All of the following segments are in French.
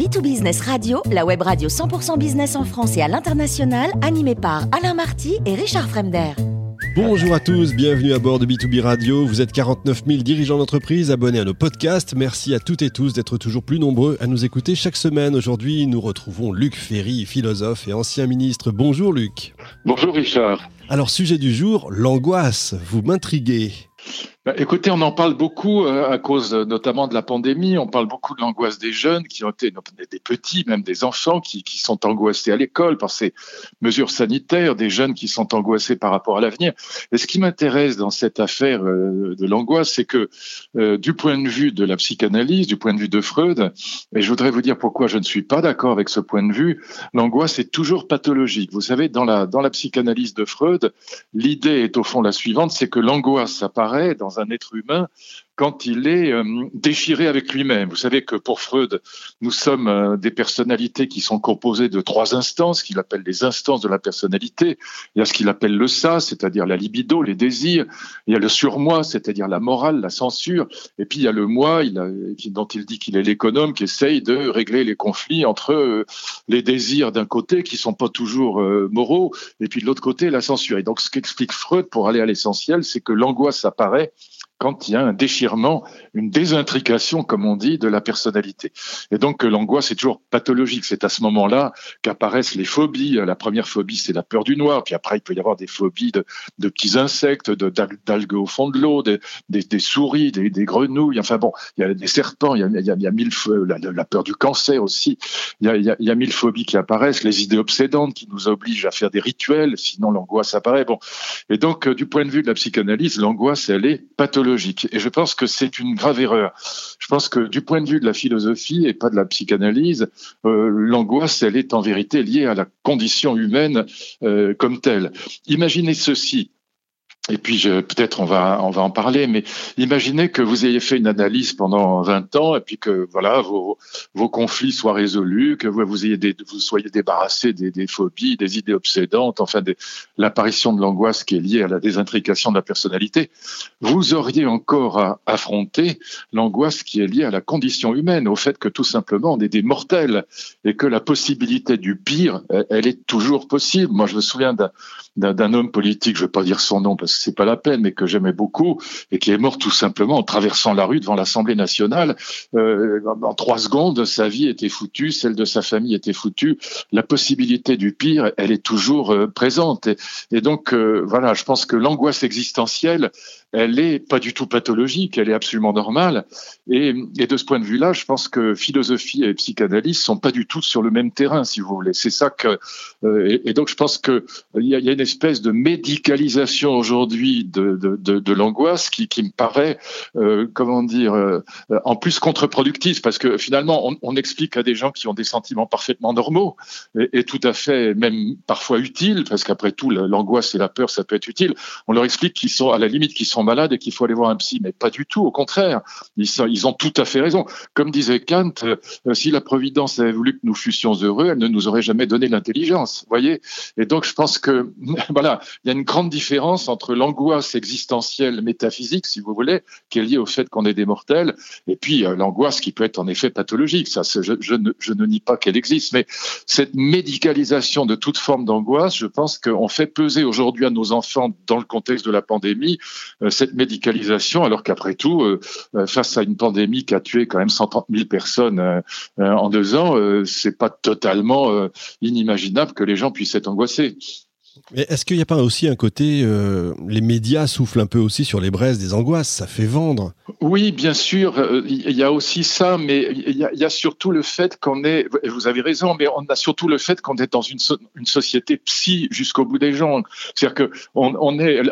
B2Business Radio, la web radio 100% business en France et à l'international, animée par Alain Marty et Richard Fremder. Bonjour à tous, bienvenue à bord de B2B Radio. Vous êtes 49 000 dirigeants d'entreprise abonnés à nos podcasts. Merci à toutes et tous d'être toujours plus nombreux à nous écouter chaque semaine. Aujourd'hui, nous retrouvons Luc Ferry, philosophe et ancien ministre. Bonjour Luc. Bonjour Richard. Alors, sujet du jour, l'angoisse. Vous m'intriguez. Bah, écoutez, on en parle beaucoup euh, à cause euh, notamment de la pandémie. On parle beaucoup de l'angoisse des jeunes qui ont été des petits, même des enfants qui, sont angoissés à l'école par ces mesures sanitaires, des jeunes qui sont angoissés par rapport à l'avenir. Et ce qui m'intéresse dans cette affaire euh, de l'angoisse, c'est que du point de vue de la psychanalyse, du point de vue de Freud, et je voudrais vous dire pourquoi je ne suis pas d'accord avec ce point de vue, l'angoisse est toujours pathologique. Vous savez, dans la, dans la psychanalyse de Freud, l'idée est au fond la suivante, c'est que l'angoisse apparaît dans un être humain quand il est euh, déchiré avec lui-même. Vous savez que pour Freud, nous sommes euh, des personnalités qui sont composées de trois instances, qu'il appelle les instances de la personnalité. Il y a ce qu'il appelle le ça, c'est-à-dire la libido, les désirs. Il y a le surmoi, c'est-à-dire la morale, la censure. Et puis il y a le moi, dont il dit qu'il est l'économe, qui essaye de régler les conflits entre euh, les désirs d'un côté, qui sont pas toujours moraux, et puis de l'autre côté, la censure. Et donc ce qu'explique Freud, pour aller à l'essentiel, c'est que l'angoisse apparaît quand il y a un déchirement, une désintrication, comme on dit, de la personnalité. Et donc l'angoisse est toujours pathologique. C'est à ce moment-là qu'apparaissent les phobies. La première phobie, c'est la peur du noir. Puis après, il peut y avoir des phobies de, petits insectes, d'algues au fond de l'eau, des, souris, des, grenouilles. Enfin bon, il y a des serpents, il y a, mille la, la, peur du cancer aussi. Il y, a, il, y a, mille phobies qui apparaissent, les idées obsédantes qui nous obligent à faire des rituels, sinon l'angoisse apparaît. Bon, et donc du point de vue de la psychanalyse, l'angoisse, elle est pathologique et je pense que c'est une grave erreur. Je pense que du point de vue de la philosophie et pas de la psychanalyse, euh, l'angoisse, elle est en vérité liée à la condition humaine euh, comme telle. Imaginez ceci. Et puis peut-être on va on va en parler, mais imaginez que vous ayez fait une analyse pendant 20 ans et puis que voilà vos, vos conflits soient résolus, que vous, soyez débarrassé des, phobies, des idées obsédantes, enfin l'apparition de l'angoisse qui est liée à la désintrication de la personnalité. Vous auriez encore à affronter l'angoisse qui est liée à la condition humaine, au fait que tout simplement on est des mortels et que la possibilité du pire, elle est toujours possible. Moi je me souviens d'un homme politique, je ne vais pas dire son nom parce c'est pas la peine, mais que j'aimais beaucoup et qui est mort tout simplement en traversant la rue devant l'Assemblée nationale. Euh, en trois secondes, sa vie était foutue, celle de sa famille était foutue. La possibilité du pire, elle est toujours euh, présente. Et, donc, euh, voilà, je pense que l'angoisse existentielle, elle est pas du tout pathologique, elle est absolument normale. Et, de ce point de vue-là, je pense que philosophie et psychanalyse sont pas du tout sur le même terrain, si vous voulez. C'est ça que, euh, et, donc je pense que il y a, une espèce de médicalisation aujourd'hui de, de, de, l'angoisse qui, me paraît, euh, comment dire, euh, en plus contre-productive, parce que finalement, on, on, explique à des gens qui ont des sentiments parfaitement normaux et, et tout à fait même parfois utiles, parce qu'après tout, l'angoisse et la peur, ça peut être utile. On leur explique qu'ils sont à la limite qu'ils sont malades et qu'il faut aller voir un psy. Mais pas du tout, au contraire. Ils, sont, ont tout à fait raison. Comme disait Kant, euh, si la Providence avait voulu que nous fussions heureux, elle ne nous aurait jamais donné l'intelligence. voyez Et donc, je pense que, voilà, il y a une grande différence entre l'angoisse existentielle métaphysique, si vous voulez, qui est liée au fait qu'on est des mortels, et puis euh, l'angoisse qui peut être en effet pathologique. Ça, je, ne, nie pas qu'elle existe, mais cette médicalisation de toute forme d'angoisse, je pense qu'on fait peser aujourd'hui à nos enfants, dans le contexte de la pandémie, euh, cette médicalisation, alors qu'après tout, euh, euh, face à une pandémie qui a tué quand même 130 000 personnes en deux ans, c'est pas totalement inimaginable que les gens puissent être angoissés. Mais est-ce qu'il n'y a pas aussi un côté, euh, les médias soufflent un peu aussi sur les braises des angoisses, ça fait vendre Oui, bien sûr, il y a aussi ça, mais il y, a surtout le fait qu'on est, vous avez raison, mais on a surtout le fait qu'on est dans une, société psy jusqu'au bout des gens. C'est-à-dire qu'on on est,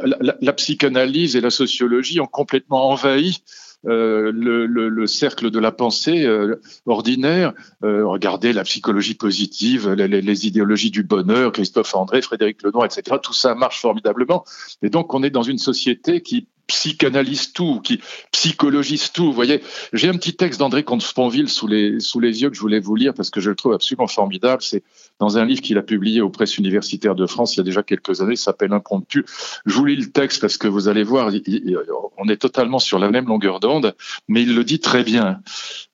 la, psychanalyse et la sociologie ont complètement envahi euh, le, le, le, cercle de la pensée euh, ordinaire. Euh, regardez la psychologie positive, les, les, idéologies du bonheur, Christophe André, Frédéric Lenoir, etc. Tout ça marche formidablement. Et donc, on est dans une société qui psychanalyse tout, qui psychologise tout. Vous voyez, j'ai un petit texte d'André Comte-Sponville sous les, sous les yeux que je voulais vous lire parce que je le trouve absolument formidable. C'est dans un livre qu'il a publié aux presses universitaires de France il y a déjà quelques années, s'appelle Impromptu. Je vous lis le texte parce que vous allez voir, on est totalement sur la même longueur d'onde, mais il le dit très bien.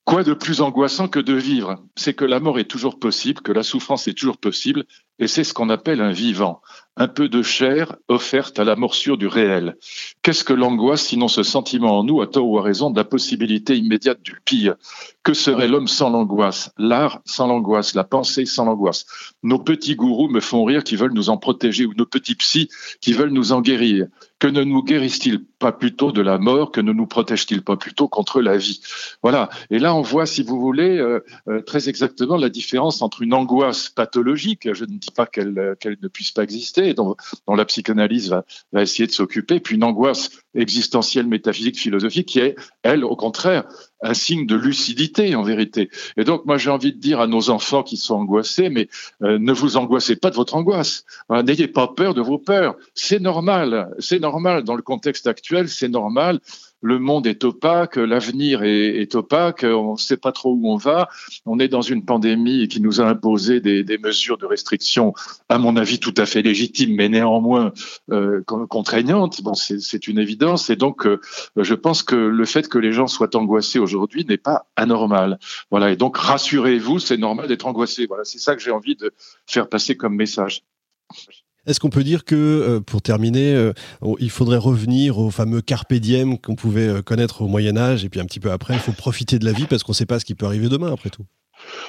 Quoi de plus angoissant que de vivre? C'est que la mort est toujours possible, que la souffrance est toujours possible, et c'est ce qu'on appelle un vivant, un peu de chair offerte à la morsure du réel. Qu'est-ce que l'angoisse sinon ce sentiment en nous, à tort ou à raison, de la possibilité immédiate du pire? Que serait l'homme sans l'angoisse? L'art sans l'angoisse, la pensée sans l'angoisse. Nos petits gourous me font rire qui veulent nous en protéger, ou nos petits psys qui veulent nous en guérir. Que ne nous guérissent-ils pas plutôt de la mort? Que ne nous protègent-ils pas plutôt contre la vie? Voilà. Et là, on voit, si vous voulez, euh, euh, très exactement la différence entre une angoisse pathologique, je ne dis pas qu'elle euh, ne puisse pas exister, dont, la psychanalyse va, va essayer de s'occuper, puis une angoisse existentielle, métaphysique, philosophique, qui est, elle, au contraire, un signe de lucidité en vérité. Et donc moi j'ai envie de dire à nos enfants qui sont angoissés, mais euh, ne vous angoissez pas de votre angoisse. Euh, n'ayez pas peur de vos peurs. C'est normal, c'est normal dans le contexte actuel, c'est normal le monde est opaque, l'avenir est, opaque, on ne sait pas trop où on va. On est dans une pandémie qui nous a imposé des, mesures de restriction, à mon avis, tout à fait légitimes, mais néanmoins euh, contraignantes. Bon, c'est une évidence. Et donc, euh, je pense que le fait que les gens soient angoissés aujourd'hui n'est pas anormal. Voilà. Et donc, rassurez-vous, c'est normal d'être angoissé. Voilà, c'est ça que j'ai envie de faire passer comme message. Est-ce qu'on peut dire que, euh, pour terminer, euh, il faudrait revenir au fameux carpe diem qu'on pouvait euh, connaître au Moyen Âge, et puis un petit peu après, il faut profiter de la vie parce qu'on ne sait pas ce qui peut arriver demain, après tout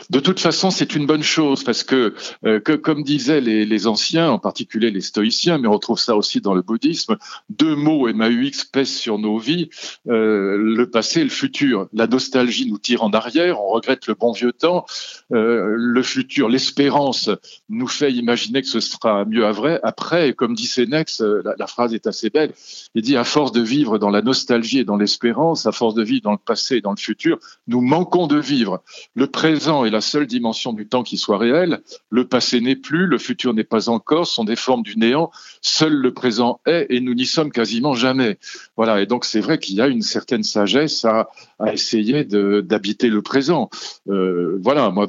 de toute façon, c'est une bonne chose parce que, euh, comme disaient les, anciens, en particulier les stoïciens, mais on retrouve ça aussi dans le bouddhisme, deux mots MAUX pèsent sur nos vies, euh, le passé et le futur. La nostalgie nous tire en arrière, on regrette le bon vieux temps. Euh, le futur, l'espérance nous fait imaginer que ce sera mieux à vrai. Après, comme dit Sénex, la, la phrase est assez belle, il dit à force de vivre dans la nostalgie et dans l'espérance, à force de vivre dans le passé et dans le futur, nous manquons de vivre. Le présent est la seule dimension du temps qui soit réelle. Le passé n'est plus, le futur n'est pas encore, sont des formes du néant. Seul le présent est et nous n'y sommes quasiment jamais. Voilà. Et donc c'est vrai qu'il y a une certaine sagesse à, essayer d'habiter le présent. Euh, voilà. Moi,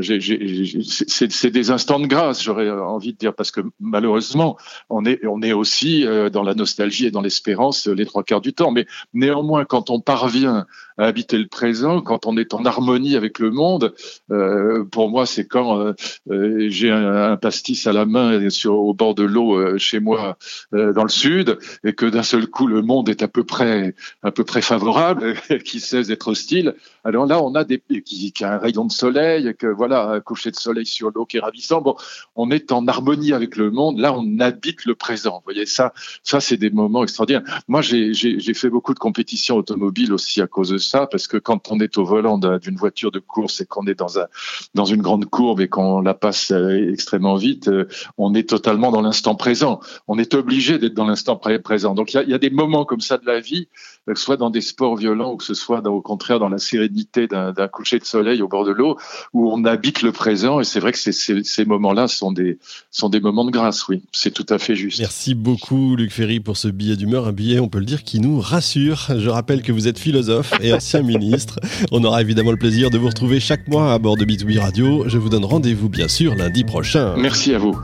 c'est des instants de grâce, j'aurais envie de dire, parce que malheureusement, on est, on est aussi euh, dans la nostalgie et dans l'espérance les trois quarts du temps. Mais néanmoins, quand on parvient à habiter le présent, quand on est en harmonie avec le monde, euh, pour moi, c'est quand euh, euh, j'ai un, pastis à la main sur, au bord de l'eau chez moi dans le sud, et que d'un seul coup le monde est à peu près à peu près favorable, qui cesse d'être hostile. Alors là, on a des qui, a un rayon de soleil, que voilà, un coucher de soleil sur l'eau qui est ravissant. Bon, on est en harmonie avec le monde. Là, on habite le présent. Vous voyez ça, ça c'est des moments extraordinaires. Moi, j'ai fait beaucoup de compétitions automobiles aussi à cause de ça, parce que quand on est au volant d'une voiture de course et qu'on est dans, un, dans une grande courbe et qu'on la passe euh, extrêmement vite, euh, on est totalement dans l'instant présent. On est obligé d'être dans l'instant présent. Donc il y a, des moments comme ça de la vie, euh, que ce soit dans des sports violents ou que ce soit au contraire dans la sérénité d'un coucher de soleil au bord de l'eau, où on habite le présent. Et c'est vrai que ces, ces moments-là sont des, sont des moments de grâce, oui. C'est tout à fait juste. Merci beaucoup, Luc Ferry, pour ce billet d'humeur. Un billet, on peut le dire, qui nous rassure. Je rappelle que vous êtes philosophe et ancien ministre. On aura évidemment le plaisir de vous retrouver chaque mois à bord de B2B Radio. Je vous donne rendez-vous bien sûr lundi prochain. Merci à vous.